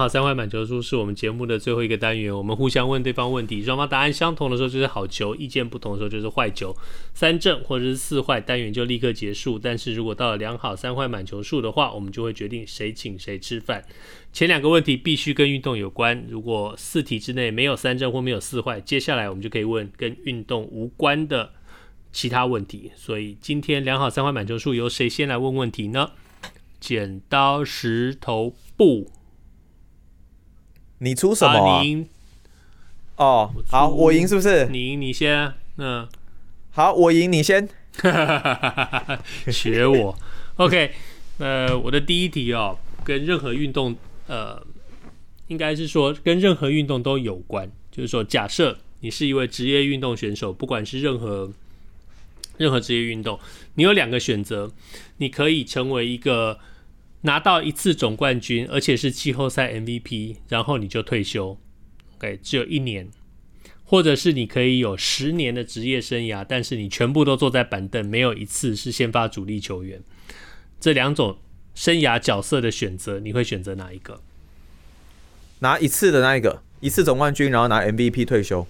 好，三坏满球数是我们节目的最后一个单元。我们互相问对方问题，双方答案相同的时候就是好球，意见不同的时候就是坏球。三正或者是四坏，单元就立刻结束。但是如果到了良好三坏满球数的话，我们就会决定谁请谁吃饭。前两个问题必须跟运动有关。如果四题之内没有三正或没有四坏，接下来我们就可以问跟运动无关的其他问题。所以今天良好三坏满球数由谁先来问问题呢？剪刀石头布。你出什么、啊啊？你赢哦，好，我赢是不是？你赢，你先。嗯，好，我赢，你先。学我。OK，呃，我的第一题哦，跟任何运动，呃，应该是说跟任何运动都有关。就是说，假设你是一位职业运动选手，不管是任何任何职业运动，你有两个选择，你可以成为一个。拿到一次总冠军，而且是季后赛 MVP，然后你就退休，OK，只有一年，或者是你可以有十年的职业生涯，但是你全部都坐在板凳，没有一次是先发主力球员。这两种生涯角色的选择，你会选择哪一个？拿一次的那一个，一次总冠军，然后拿 MVP 退休。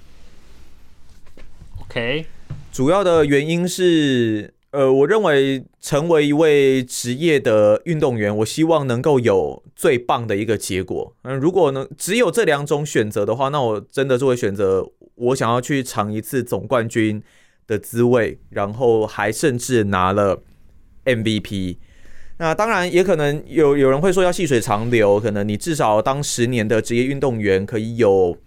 OK，主要的原因是。呃，我认为成为一位职业的运动员，我希望能够有最棒的一个结果。嗯，如果能只有这两种选择的话，那我真的就会选择我想要去尝一次总冠军的滋味，然后还甚至拿了 MVP。那当然也可能有有人会说要细水长流，可能你至少当十年的职业运动员，可以有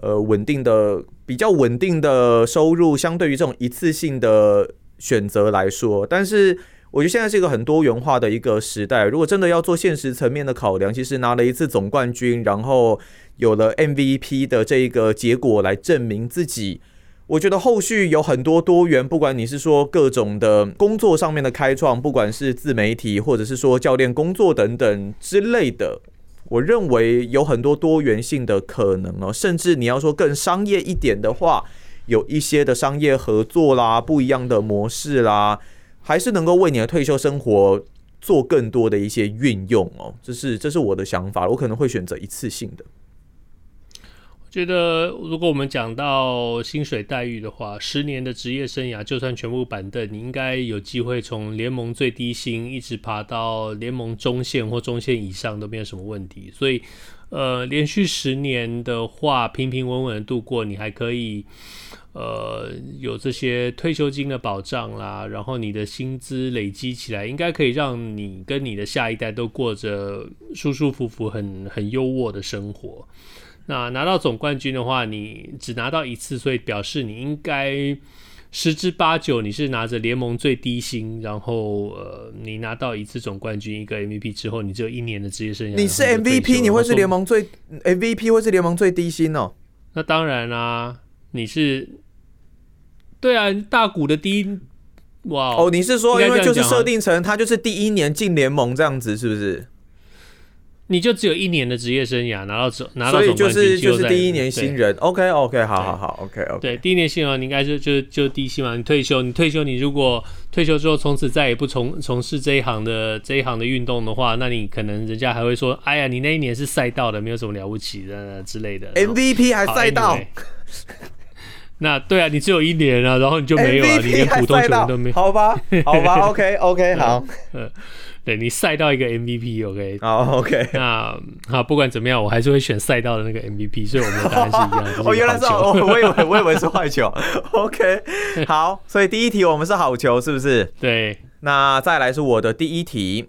呃稳定的、比较稳定的收入，相对于这种一次性的。选择来说，但是我觉得现在是一个很多元化的一个时代。如果真的要做现实层面的考量，其实拿了一次总冠军，然后有了 MVP 的这一个结果来证明自己，我觉得后续有很多多元，不管你是说各种的工作上面的开创，不管是自媒体，或者是说教练工作等等之类的，我认为有很多多元性的可能哦。甚至你要说更商业一点的话。有一些的商业合作啦，不一样的模式啦，还是能够为你的退休生活做更多的一些运用哦。这是这是我的想法，我可能会选择一次性的。我觉得，如果我们讲到薪水待遇的话，十年的职业生涯，就算全部板凳，你应该有机会从联盟最低薪一直爬到联盟中线或中线以上都没有什么问题。所以，呃，连续十年的话，平平稳稳的度过，你还可以。呃，有这些退休金的保障啦，然后你的薪资累积起来，应该可以让你跟你的下一代都过着舒舒服服很、很很优渥的生活。那拿到总冠军的话，你只拿到一次，所以表示你应该十之八九你是拿着联盟最低薪，然后呃，你拿到一次总冠军，一个 MVP 之后，你只有一年的职业生涯。你是 MVP，你会是联盟最 MVP，会是联盟最低薪哦？那当然啦、啊，你是。对啊，大谷的第一哇哦，你是说因为就是设定成他就是第一年进联盟这样子，是不是？你就只有一年的职业生涯拿到总拿到总冠军，就是就是第一年新人。OK OK，好好好，OK OK。对，第一年新人你应该就就就低薪嘛。你退休，你退休，你如果退休之后从此再也不从从事这一行的这一行的运动的话，那你可能人家还会说，哎呀，你那一年是赛道的，没有什么了不起的之类的。MVP 还赛道。那对啊，你只有一年啊，然后你就没有了，啊，你连普通球员都没有。好吧，好吧，OK OK，好，嗯，对你赛到一个 MVP，OK，好，OK，那好，不管怎么样，我还是会选赛道的那个 MVP，所以我们的答案是一样的。哦，原来是我，我以为我以为是坏球，OK，好，所以第一题我们是好球，是不是？对，那再来是我的第一题。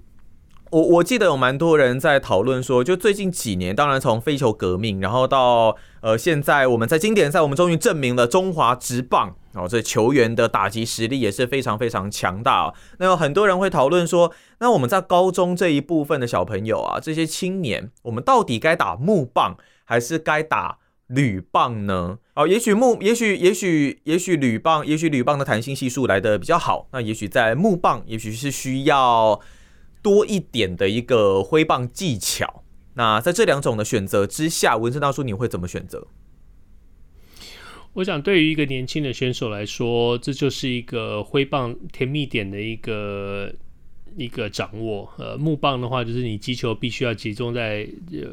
我我记得有蛮多人在讨论说，就最近几年，当然从非球革命，然后到呃现在我们在经典赛，我们终于证明了中华职棒哦，这球员的打击实力也是非常非常强大。那有很多人会讨论说，那我们在高中这一部分的小朋友啊，这些青年，我们到底该打木棒还是该打铝棒呢？哦，也许木，也许，也许，也许铝棒，也许铝棒的弹性系数来得比较好。那也许在木棒，也许是需要多一点的一个挥棒技巧。那在这两种的选择之下，文森大叔你会怎么选择？我想，对于一个年轻的选手来说，这就是一个挥棒甜蜜点的一个一个掌握。呃，木棒的话，就是你击球必须要集中在，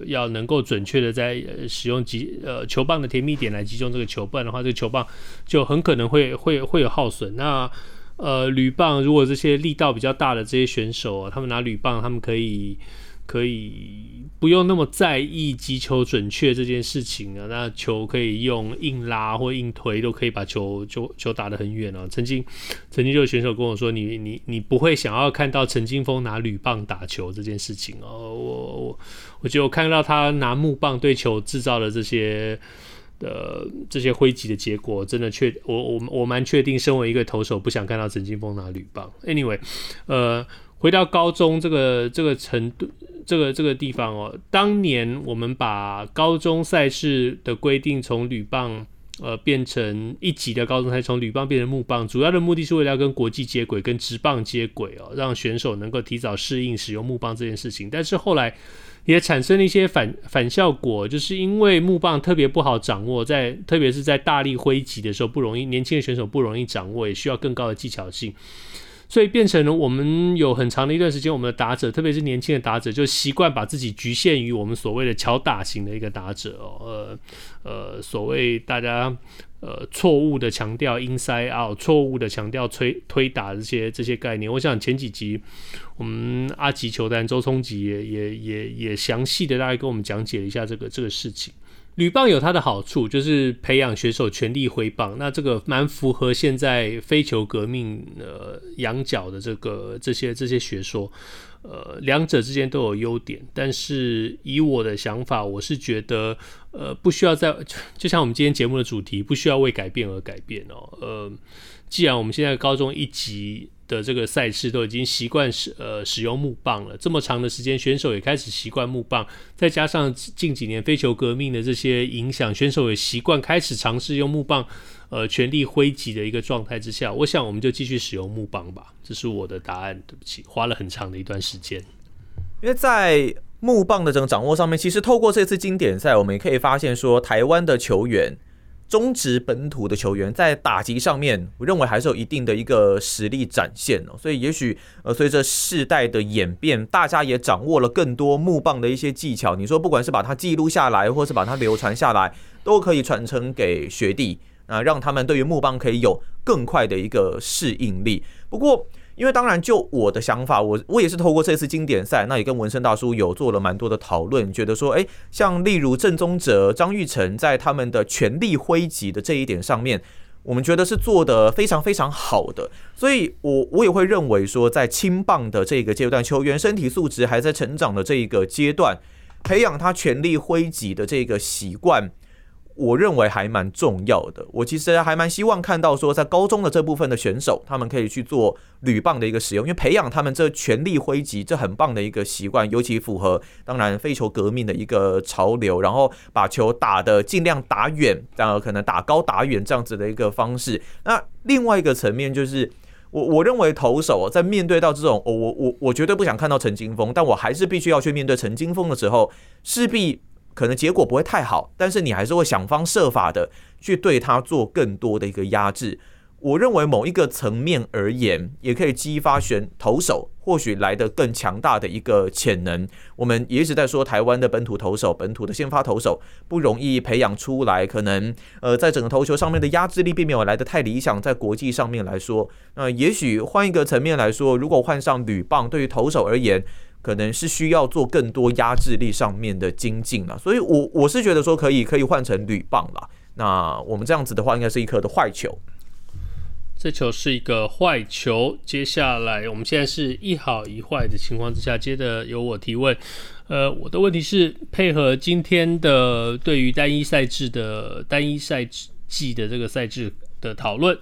要能够准确的在使用击呃球棒的甜蜜点来击中这个球，不然的话，这个球棒就很可能会会会有耗损。那呃，铝棒如果这些力道比较大的这些选手，他们拿铝棒，他们可以。可以不用那么在意击球准确这件事情啊，那球可以用硬拉或硬推都可以把球球球打得很远哦。曾经曾经就有选手跟我说，你你你不会想要看到陈金锋拿铝棒打球这件事情哦。我我我觉得我看到他拿木棒对球制造的这些的这些挥击的结果，真的确我我我蛮确定，身为一个投手不想看到陈金峰拿铝棒。Anyway，呃。回到高中这个这个程度，这个这个地方哦，当年我们把高中赛事的规定从铝棒呃变成一级的高中赛，从铝棒变成木棒，主要的目的是为了要跟国际接轨，跟职棒接轨哦，让选手能够提早适应使用木棒这件事情。但是后来也产生了一些反反效果，就是因为木棒特别不好掌握，在特别是在大力挥击的时候不容易，年轻的选手不容易掌握，也需要更高的技巧性。所以变成了我们有很长的一段时间，我们的打者，特别是年轻的打者，就习惯把自己局限于我们所谓的巧打型的一个打者哦，呃呃，所谓大家呃错误的强调 inside out，错误的强调推推打这些这些概念。我想前几集我们阿吉球单周聪吉也也也也详细的大概跟我们讲解了一下这个这个事情。铝棒有它的好处，就是培养选手全力挥棒，那这个蛮符合现在非球革命呃仰角的这个这些这些学说，呃，两者之间都有优点，但是以我的想法，我是觉得呃不需要在，就像我们今天节目的主题，不需要为改变而改变哦，呃，既然我们现在高中一级。的这个赛事都已经习惯使呃使用木棒了，这么长的时间，选手也开始习惯木棒，再加上近几年飞球革命的这些影响，选手也习惯开始尝试用木棒，呃，全力挥击的一个状态之下，我想我们就继续使用木棒吧。这是我的答案。对不起，花了很长的一段时间，因为在木棒的这个掌握上面，其实透过这次经典赛，我们也可以发现说，台湾的球员。中职本土的球员在打击上面，我认为还是有一定的一个实力展现哦。所以也许呃，随着世代的演变，大家也掌握了更多木棒的一些技巧。你说不管是把它记录下来，或是把它流传下来，都可以传承给学弟啊，让他们对于木棒可以有更快的一个适应力。不过。因为当然，就我的想法，我我也是透过这次经典赛，那也跟文生大叔有做了蛮多的讨论，觉得说，诶，像例如郑宗哲、张玉成在他们的全力挥击的这一点上面，我们觉得是做得非常非常好的，所以我我也会认为说，在青棒的这个阶段，球员身体素质还在成长的这一个阶段，培养他全力挥击的这个习惯。我认为还蛮重要的。我其实还蛮希望看到说，在高中的这部分的选手，他们可以去做铝棒的一个使用，因为培养他们这全力挥击，这很棒的一个习惯，尤其符合当然飞球革命的一个潮流，然后把球打得尽量打远，然后可能打高打远这样子的一个方式。那另外一个层面就是，我我认为投手在面对到这种，我我我我绝对不想看到陈金峰，但我还是必须要去面对陈金峰的时候，势必。可能结果不会太好，但是你还是会想方设法的去对他做更多的一个压制。我认为某一个层面而言，也可以激发选投手或许来的更强大的一个潜能。我们也一直在说台湾的本土投手、本土的先发投手不容易培养出来，可能呃在整个投球上面的压制力并没有来得太理想。在国际上面来说，那、呃、也许换一个层面来说，如果换上铝棒，对于投手而言。可能是需要做更多压制力上面的精进了，所以我我是觉得说可以可以换成铝棒了。那我们这样子的话，应该是一颗的坏球。这球是一个坏球。接下来我们现在是一好一坏的情况之下，接着由我提问。呃，我的问题是配合今天的对于单一赛制的单一赛季的这个赛制的讨论。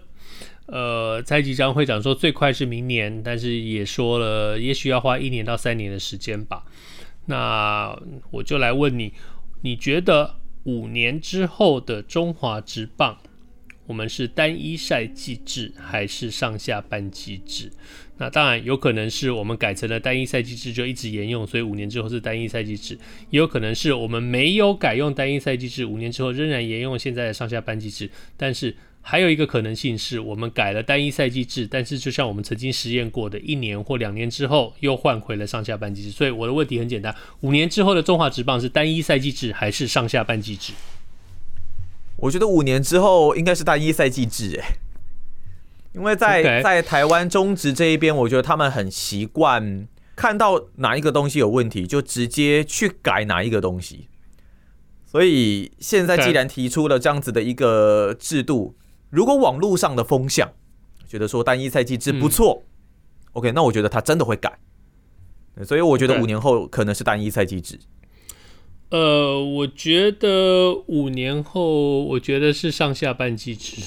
呃，蔡吉章会长说最快是明年，但是也说了，也许要花一年到三年的时间吧。那我就来问你，你觉得五年之后的中华职棒，我们是单一赛季制还是上下半机制？那当然有可能是我们改成了单一赛季制，就一直沿用，所以五年之后是单一赛季制；也有可能是我们没有改用单一赛季制，五年之后仍然沿用现在的上下半机制，但是。还有一个可能性是我们改了单一赛季制，但是就像我们曾经实验过的，一年或两年之后又换回了上下半季制。所以我的问题很简单：五年之后的中华职棒是单一赛季制还是上下半季制？我觉得五年之后应该是单一赛季制，哎，因为在.在台湾中职这一边，我觉得他们很习惯看到哪一个东西有问题，就直接去改哪一个东西。所以现在既然提出了这样子的一个制度。如果网络上的风向觉得说单一赛季制不错，嗯，OK，那我觉得他真的会改，所以我觉得五年后可能是单一赛季制。呃，我觉得五年后，我觉得是上下半季制。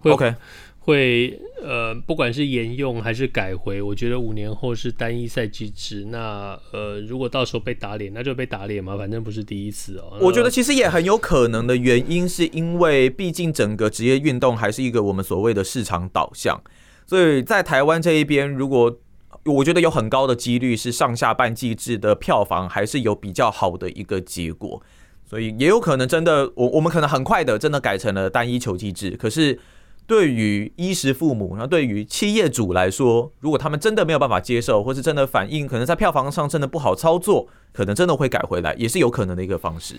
OK。会呃，不管是沿用还是改回，我觉得五年后是单一赛季制。那呃，如果到时候被打脸，那就被打脸嘛，反正不是第一次哦。我觉得其实也很有可能的原因，是因为毕竟整个职业运动还是一个我们所谓的市场导向，所以在台湾这一边，如果我觉得有很高的几率是上下半季制的票房还是有比较好的一个结果，所以也有可能真的，我我们可能很快的真的改成了单一球季制，可是。对于衣食父母，然后对于企业主来说，如果他们真的没有办法接受，或是真的反应可能在票房上真的不好操作，可能真的会改回来，也是有可能的一个方式。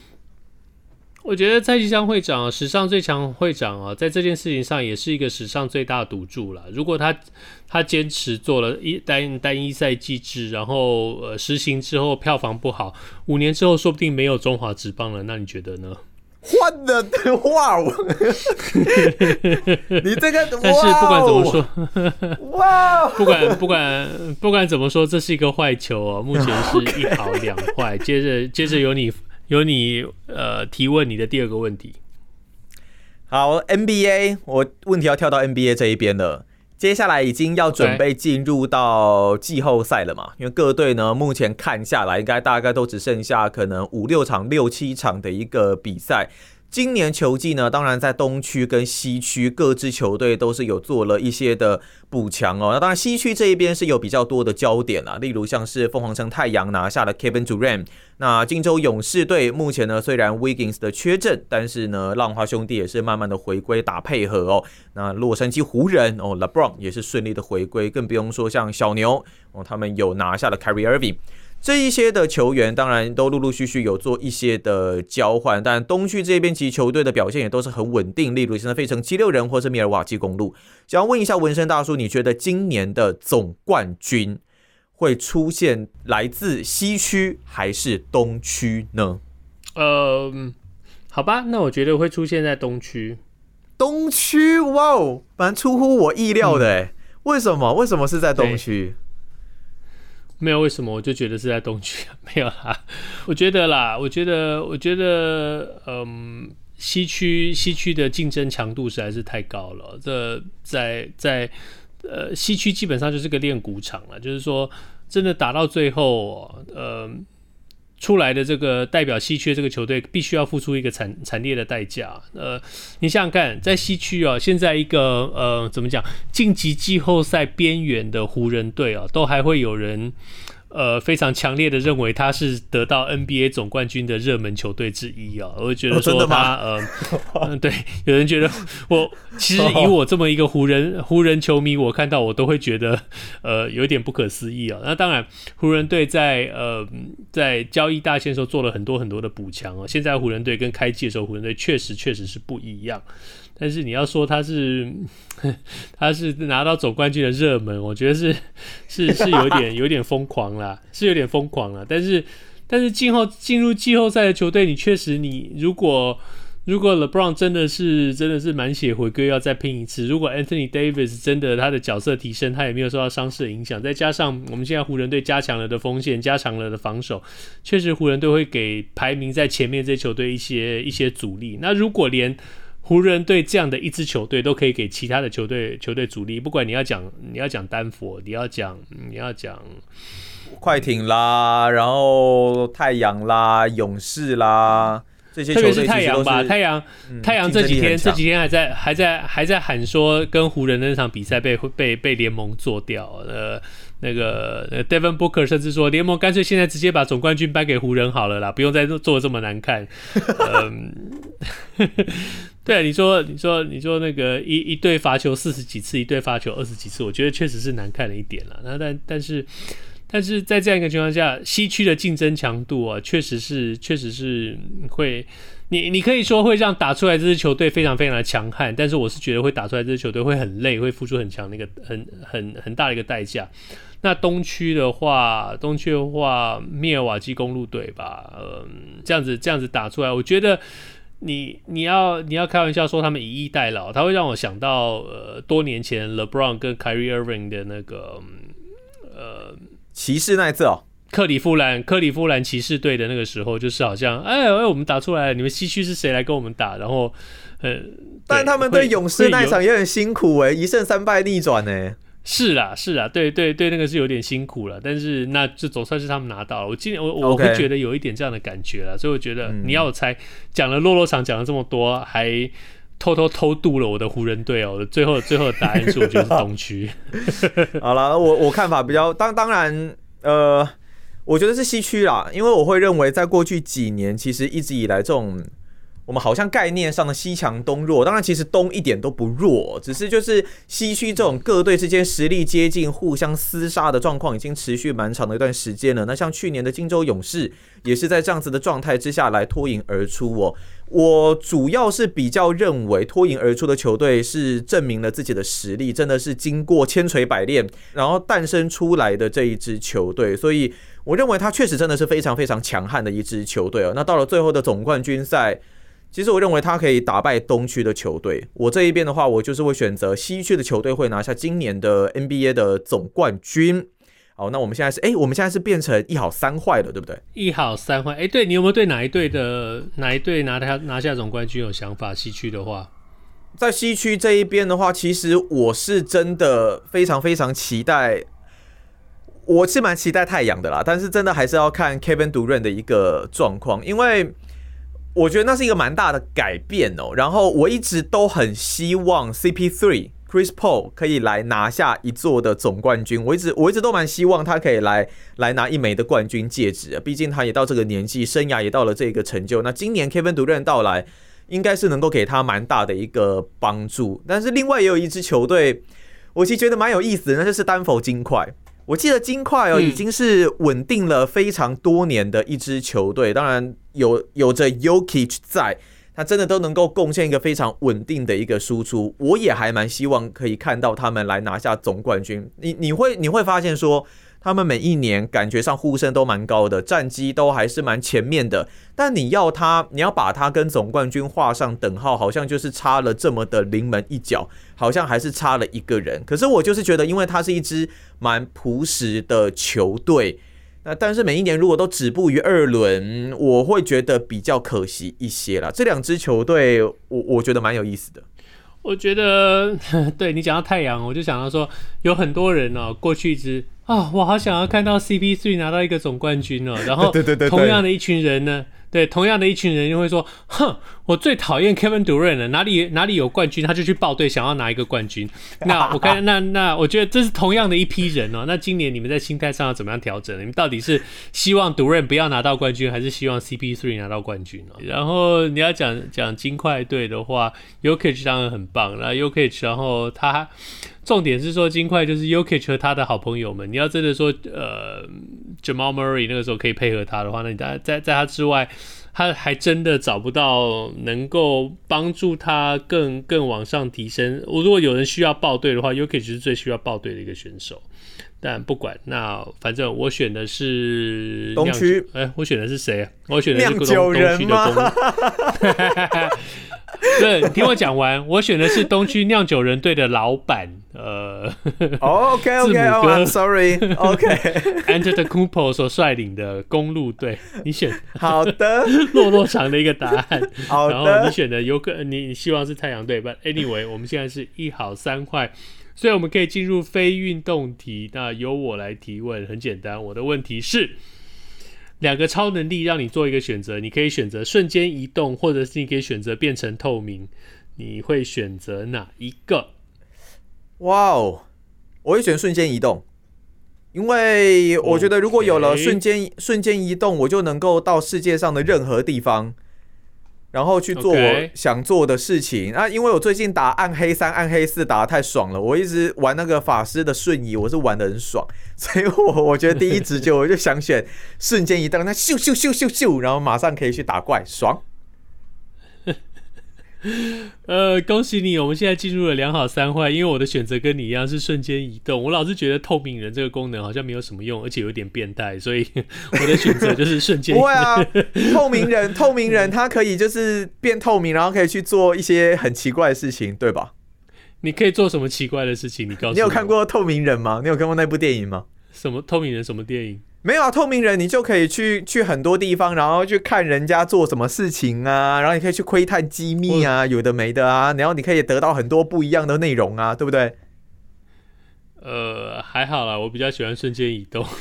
我觉得蔡其昌会长，史上最强会长啊，在这件事情上也是一个史上最大的赌注了。如果他他坚持做了一单单一赛季制，然后呃实行之后票房不好，五年之后说不定没有中华职棒了，那你觉得呢？换的哇哦！你这个，但是不管怎么说，哇，不管不管不管怎么说，这是一个坏球哦。目前是一好两坏。接着接着由你由你呃提问你的第二个问题。好，NBA，我问题要跳到 NBA 这一边了。接下来已经要准备进入到季后赛了嘛？因为各队呢，目前看下来，应该大概都只剩下可能五六场、六七场的一个比赛。今年球季呢，当然在东区跟西区各支球队都是有做了一些的补强哦。那当然西区这一边是有比较多的焦点啦，例如像是凤凰城太阳拿下了 Kevin Durant，那金州勇士队目前呢虽然 Wiggins 的缺阵，但是呢浪花兄弟也是慢慢的回归打配合哦。那洛杉矶湖人哦 LeBron 也是顺利的回归，更不用说像小牛哦，他们有拿下了 Kyrie Irving。这一些的球员当然都陆陆续续有做一些的交换，但东区这边其实球队的表现也都是很稳定，例如现在费城七六人或是密尔瓦基公路。想要问一下纹身大叔，你觉得今年的总冠军会出现来自西区还是东区呢？呃，好吧，那我觉得会出现在东区。东区，哇哦，蛮出乎我意料的，哎、嗯，为什么？为什么是在东区？没有为什么，我就觉得是在东区没有啦。我觉得啦，我觉得，我觉得，嗯，西区西区的竞争强度实在是太高了。这在在呃西区基本上就是个练鼓场了，就是说真的打到最后，呃。出来的这个代表西区这个球队，必须要付出一个惨惨烈的代价。呃，你想想看，在西区啊，现在一个呃，怎么讲，晋级季后赛边缘的湖人队啊，都还会有人。呃，非常强烈的认为他是得到 NBA 总冠军的热门球队之一啊！我会觉得说他，呃，嗯，对，有人觉得我其实以我这么一个湖人湖人球迷，我看到我都会觉得呃有点不可思议啊。那当然，湖人队在呃在交易大限的时候做了很多很多的补强啊。现在湖人队跟开季的时候湖人队确实确实是不一样。但是你要说他是，他是拿到总冠军的热门，我觉得是是是有点 有点疯狂啦，是有点疯狂啦。但是但是进后进入季后赛的球队，你确实你如果如果 LeBron 真的是真的是满血回归，要再拼一次。如果 Anthony Davis 真的他的角色提升，他也没有受到伤势的影响，再加上我们现在湖人队加强了的锋线，加强了的防守，确实湖人队会给排名在前面这些球队一些一些阻力。那如果连湖人队这样的一支球队都可以给其他的球队球队主力，不管你要讲你要讲丹佛，你要讲你要讲快艇啦，然后太阳啦，勇士啦，这些特别是太阳吧，太阳、嗯、太阳这几天这几天还在还在还在喊说跟湖人的那场比赛被被被联盟做掉，呃，那个 Devin Booker 甚至说联盟干脆现在直接把总冠军颁给湖人好了啦，不用再做这么难看。嗯，对，你说你说你说那个一一队罚球四十几次，一队罚球二十几次，我觉得确实是难看了一点了。那但但是。但是在这样一个情况下，西区的竞争强度啊，确实是，确实是会，你你可以说会让打出来这支球队非常非常的强悍，但是我是觉得会打出来这支球队会很累，会付出很强的一个很很很大的一个代价。那东区的话，东区的话，密尔瓦基公路队吧，嗯，这样子这样子打出来，我觉得你你要你要开玩笑说他们以逸待劳，他会让我想到呃多年前 LeBron 跟 Kyrie Irving 的那个呃。骑士那一次哦，克里夫兰克里夫兰骑士队的那个时候，就是好像哎哎，我们打出来了，你们西区是谁来跟我们打？然后，呃，但他们对勇士那一场也很辛苦哎，一胜三败逆转呢。是啦是啦，对对对，那个是有点辛苦了，但是那就总算是他们拿到了。我今年我我会觉得有一点这样的感觉了，所以我觉得你要我猜，讲了落落场讲了这么多，还偷偷偷渡了我的湖人队哦。最后最后的答案是，我觉得是东区。好了，我我看法比较当当然，呃，我觉得是西区啦，因为我会认为在过去几年，其实一直以来这种我们好像概念上的西强东弱，当然其实东一点都不弱，只是就是西区这种各队之间实力接近、互相厮杀的状况已经持续蛮长的一段时间了。那像去年的金州勇士也是在这样子的状态之下来脱颖而出哦。我主要是比较认为脱颖而出的球队是证明了自己的实力，真的是经过千锤百炼，然后诞生出来的这一支球队，所以我认为他确实真的是非常非常强悍的一支球队哦。那到了最后的总冠军赛，其实我认为他可以打败东区的球队。我这一边的话，我就是会选择西区的球队会拿下今年的 NBA 的总冠军。好，那我们现在是哎、欸，我们现在是变成一好三坏了，对不对？一好三坏，哎、欸，对，你有没有对哪一队的哪一队拿他拿下总冠军有想法？西区的话，在西区这一边的话，其实我是真的非常非常期待，我是蛮期待太阳的啦。但是真的还是要看 Kevin Durant 的一个状况，因为我觉得那是一个蛮大的改变哦、然后我一直都很希望 CP3。Chris Paul 可以来拿下一座的总冠军，我一直我一直都蛮希望他可以来来拿一枚的冠军戒指啊，毕竟他也到这个年纪，生涯也到了这个成就。那今年 Kevin Durant 到来，应该是能够给他蛮大的一个帮助。但是另外也有一支球队，我其实觉得蛮有意思的，那就是丹佛金块。我记得金块哦，已经是稳定了非常多年的一支球队，当然有有着 Jokic 在。他真的都能够贡献一个非常稳定的一个输出，我也还蛮希望可以看到他们来拿下总冠军。你你会你会发现说，他们每一年感觉上呼声都蛮高的，战绩都还是蛮前面的。但你要他，你要把他跟总冠军画上等号，好像就是差了这么的临门一脚，好像还是差了一个人。可是我就是觉得，因为他是一支蛮朴实的球队。那但是每一年如果都止步于二轮，我会觉得比较可惜一些啦。这两支球队，我我觉得蛮有意思的。我觉得，对，你讲到太阳，我就想到说，有很多人哦，过去一直啊，我好想要看到 CP3 拿到一个总冠军哦。然后，对对对，同样的一群人呢。对，同样的一群人就会说：“哼，我最讨厌 Kevin Durant 了，哪里哪里有冠军，他就去报队，想要拿一个冠军。”那我看，那那我觉得这是同样的一批人哦。那今年你们在心态上要怎么样调整？你们到底是希望 Durant 不要拿到冠军，还是希望 CP3 拿到冠军呢？然后你要讲讲金块队的话，Jokic 当然很棒，那 Jokic，然后他。重点是说，金块就是 Jokic 和他的好朋友们。你要真的说，呃，Jamal Murray 那个时候可以配合他的话，那你在在在他之外，他还真的找不到能够帮助他更更往上提升。我如果有人需要报队的话，Jokic 是最需要报队的一个选手。但不管，那反正我选的是东区。哎、欸，我选的是谁啊？我选的是酿酒人吗？对，你听我讲完，我选的是东区酿酒人队的老板，呃，OK OK，sorry，OK，Antetokounmpo 所率领的公路队，你选好的，落落场的一个答案，好的，然后你选的有可你你希望是太阳队，But？Anyway，我们现在是一好三坏，所以我们可以进入非运动题，那由我来提问，很简单，我的问题是。两个超能力让你做一个选择，你可以选择瞬间移动，或者是你可以选择变成透明，你会选择哪一个？哇哦，我会选瞬间移动，因为我觉得如果有了瞬间.瞬间移动，我就能够到世界上的任何地方。然后去做我想做的事情.啊！因为我最近打暗黑三、暗黑四打得太爽了，我一直玩那个法师的瞬移，我是玩得很爽，所以我我觉得第一直觉我就想选瞬间移动，那咻咻咻咻咻，然后马上可以去打怪，爽。呃，恭喜你，我们现在进入了两好三坏，因为我的选择跟你一样是瞬间移动。我老是觉得透明人这个功能好像没有什么用，而且有点变态，所以我的选择就是瞬间移动。不会啊，透明人，透明人他可以就是变透明，然后可以去做一些很奇怪的事情，对吧？你可以做什么奇怪的事情？你告诉我，你有看过透明人吗？你有看过那部电影吗？什么透明人？什么电影？没有啊，透明人你就可以去去很多地方，然后去看人家做什么事情啊，然后你可以去窥探机密啊，有的没的啊，然后你可以得到很多不一样的内容啊，对不对？呃，还好啦，我比较喜欢瞬间移动。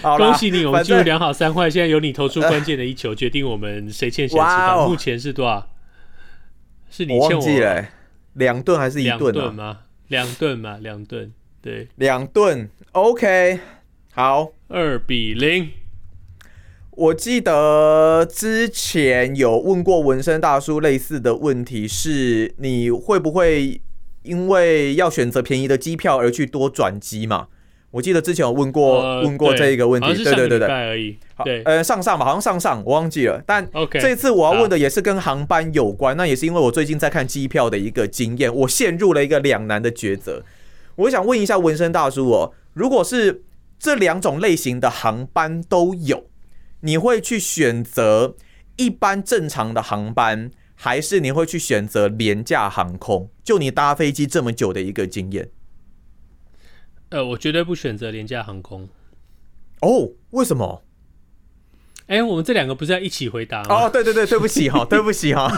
好恭喜你，我们进入两好三坏，正现在由你投出关键的一球，呃、决定我们谁欠谁吃饭。哦、目前是多少？是你欠我，两顿还是一顿、啊？两顿吗？两顿嘛，两顿。对，两顿。OK。好，二比零。我记得之前有问过纹身大叔类似的问题，是你会不会因为要选择便宜的机票而去多转机嘛？我记得之前有问过、呃、问过这一个问题，对对对对，而已。好，呃，上上吧，好像上上，我忘记了。但 OK，这次我要问的也是跟航班有关，那也是因为我最近在看机票的一个经验，我陷入了一个两难的抉择。我想问一下纹身大叔哦，如果是这两种类型的航班都有，你会去选择一般正常的航班，还是你会去选择廉价航空？就你搭飞机这么久的一个经验，呃，我绝对不选择廉价航空。哦，为什么？哎，我们这两个不是要一起回答吗？哦，对对对，对不起哈，对不起哈，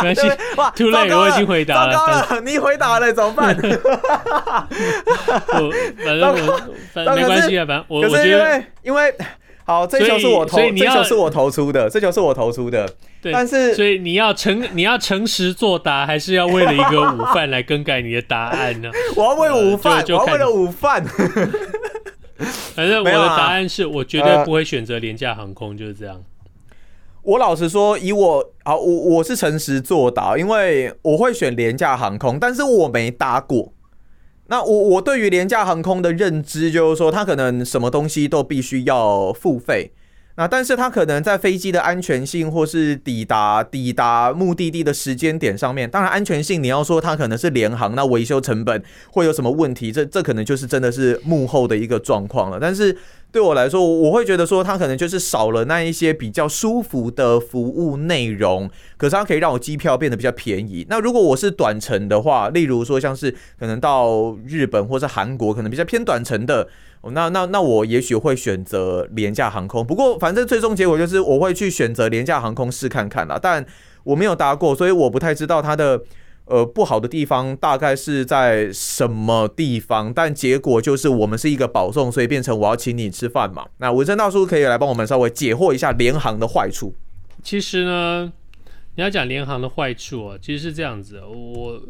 没关系。哇，too late，我已经回答了。糟糕了，你回答了怎么办？我反正我反正没关系啊，反正我我觉得因为好，这球是我投，这球是我投出的，这球是我投出的。对，但是所以你要诚你要诚实作答，还是要为了一个午饭来更改你的答案呢？我要为午饭，我要为了午饭。反正我的答案是我绝对不会选择廉价航空，就是这样。我老实说，以我啊，我我是诚实作答，因为我会选廉价航空，但是我没搭过。那我我对于廉价航空的认知就是说，它可能什么东西都必须要付费。那但是它可能在飞机的安全性或是抵达抵达目的地的时间点上面，当然安全性你要说它可能是联航，那维修成本会有什么问题？这这可能就是真的是幕后的一个状况了。但是对我来说，我会觉得说它可能就是少了那一些比较舒服的服务内容，可是它可以让我机票变得比较便宜。那如果我是短程的话，例如说像是可能到日本或是韩国，可能比较偏短程的。那那那我也许会选择廉价航空，不过反正最终结果就是我会去选择廉价航空试看看啦。但我没有搭过，所以我不太知道它的呃不好的地方大概是在什么地方。但结果就是我们是一个保送，所以变成我要请你吃饭嘛。那文生大叔可以来帮我们稍微解惑一下联航的坏处。其实呢，你要讲联航的坏处啊，其实是这样子，我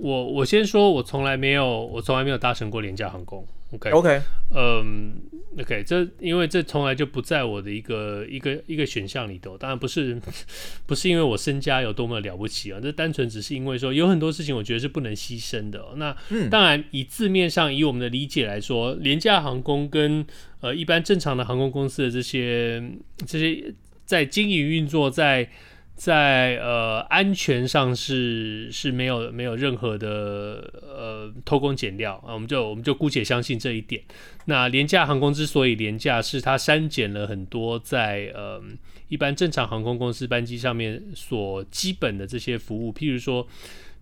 我我先说，我从来没有我从来没有搭乘过廉价航空。OK OK，嗯，OK，这因为这从来就不在我的一个一个一个选项里头。当然不是 不是因为我身家有多么了不起啊，这单纯只是因为说有很多事情我觉得是不能牺牲的。那当然以字面上以我们的理解来说，廉价航空跟呃一般正常的航空公司的这些这些在经营运作在。在呃安全上是是没有没有任何的呃偷工减料啊，我们就我们就姑且相信这一点。那廉价航空之所以廉价，是它删减了很多在呃一般正常航空公司班机上面所基本的这些服务，譬如说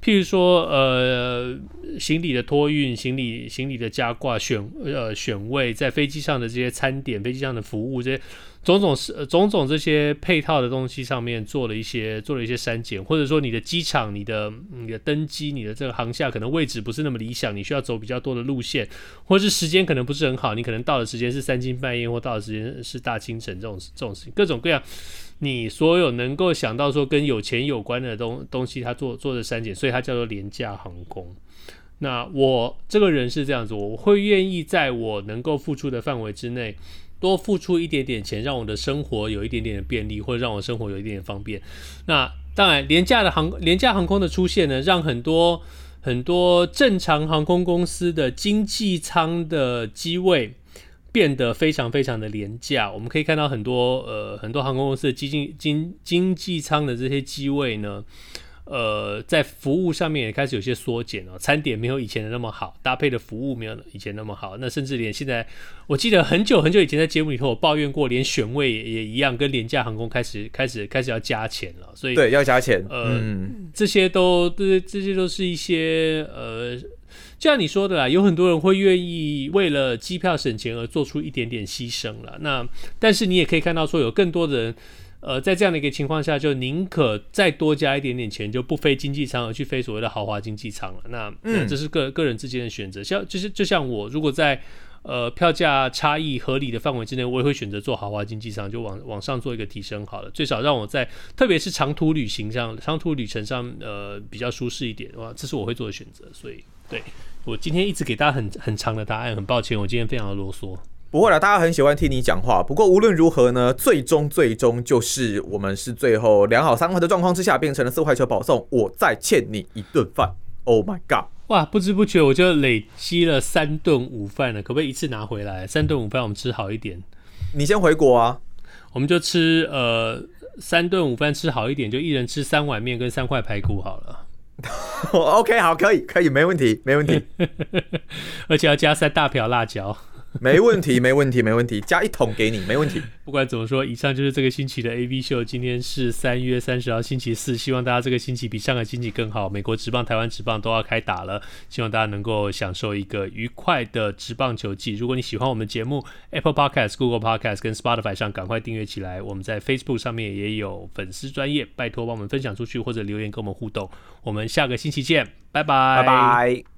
譬如说，呃，行李的托运、行李行李的加挂、选呃选位，在飞机上的这些餐点、飞机上的服务，这些种种是、种种这些配套的东西上面做了一些做了一些删减，或者说你的机场、你的你的登机、你的这个航厦可能位置不是那么理想，你需要走比较多的路线，或是时间可能不是很好，你可能到的时间是三更半夜，或到的时间是大清晨，这种这种事情，各种各样。你所有能够想到说跟有钱有关的东东西，它做做的删减，所以它叫做廉价航空。那我这个人是这样子，我会愿意在我能够付出的范围之内，多付出一点点钱，让我的生活有一点点的便利，或者让我生活有一点点方便。那当然，廉价的航廉价航空的出现呢，让很多很多正常航空公司的经济舱的机位。变得非常非常的廉价，我们可以看到很多呃很多航空公司的经济经经济舱的这些机位呢，呃，在服务上面也开始有些缩减了，餐点没有以前的那么好，搭配的服务没有以前那么好，那甚至连现在，我记得很久很久以前在节目里头我抱怨过，连选位也一样，跟廉价航空开始开始开始要加钱了，所以对要加钱，呃，嗯、这些都这这些都是一些呃。就像你说的啦，有很多人会愿意为了机票省钱而做出一点点牺牲了。那但是你也可以看到说，有更多的人，呃，在这样的一个情况下，就宁可再多加一点点钱，就不飞经济舱，而去飞所谓的豪华经济舱了。那嗯，这是个个人之间的选择。像就是就像我，如果在呃票价差异合理的范围之内，我也会选择做豪华经济舱，就往往上做一个提升好了。最少让我在特别是长途旅行上、长途旅程上，呃，比较舒适一点。哇，这是我会做的选择。所以对。我今天一直给大家很很长的答案，很抱歉，我今天非常的啰嗦。不会啦，大家很喜欢听你讲话。不过无论如何呢，最终最终就是我们是最后两好三坏的状况之下，变成了四坏球保送。我再欠你一顿饭。Oh my god！哇，不知不觉我就累积了三顿午饭了，可不可以一次拿回来？三顿午饭我们吃好一点。你先回国啊，我们就吃呃三顿午饭吃好一点，就一人吃三碗面跟三块排骨好了。OK，好，可以，可以，没问题，没问题，而且要加三大瓢辣椒。没问题，没问题，没问题，加一桶给你，没问题。不管怎么说，以上就是这个星期的 A B 秀。今天是三月三十号，星期四。希望大家这个星期比上个星期更好。美国职棒、台湾职棒都要开打了，希望大家能够享受一个愉快的职棒球季。如果你喜欢我们节目，Apple Podcast、Google Podcast 跟 Spotify 上赶快订阅起来。我们在 Facebook 上面也有粉丝专业，拜托帮我们分享出去或者留言跟我们互动。我们下个星期见，拜拜，拜拜。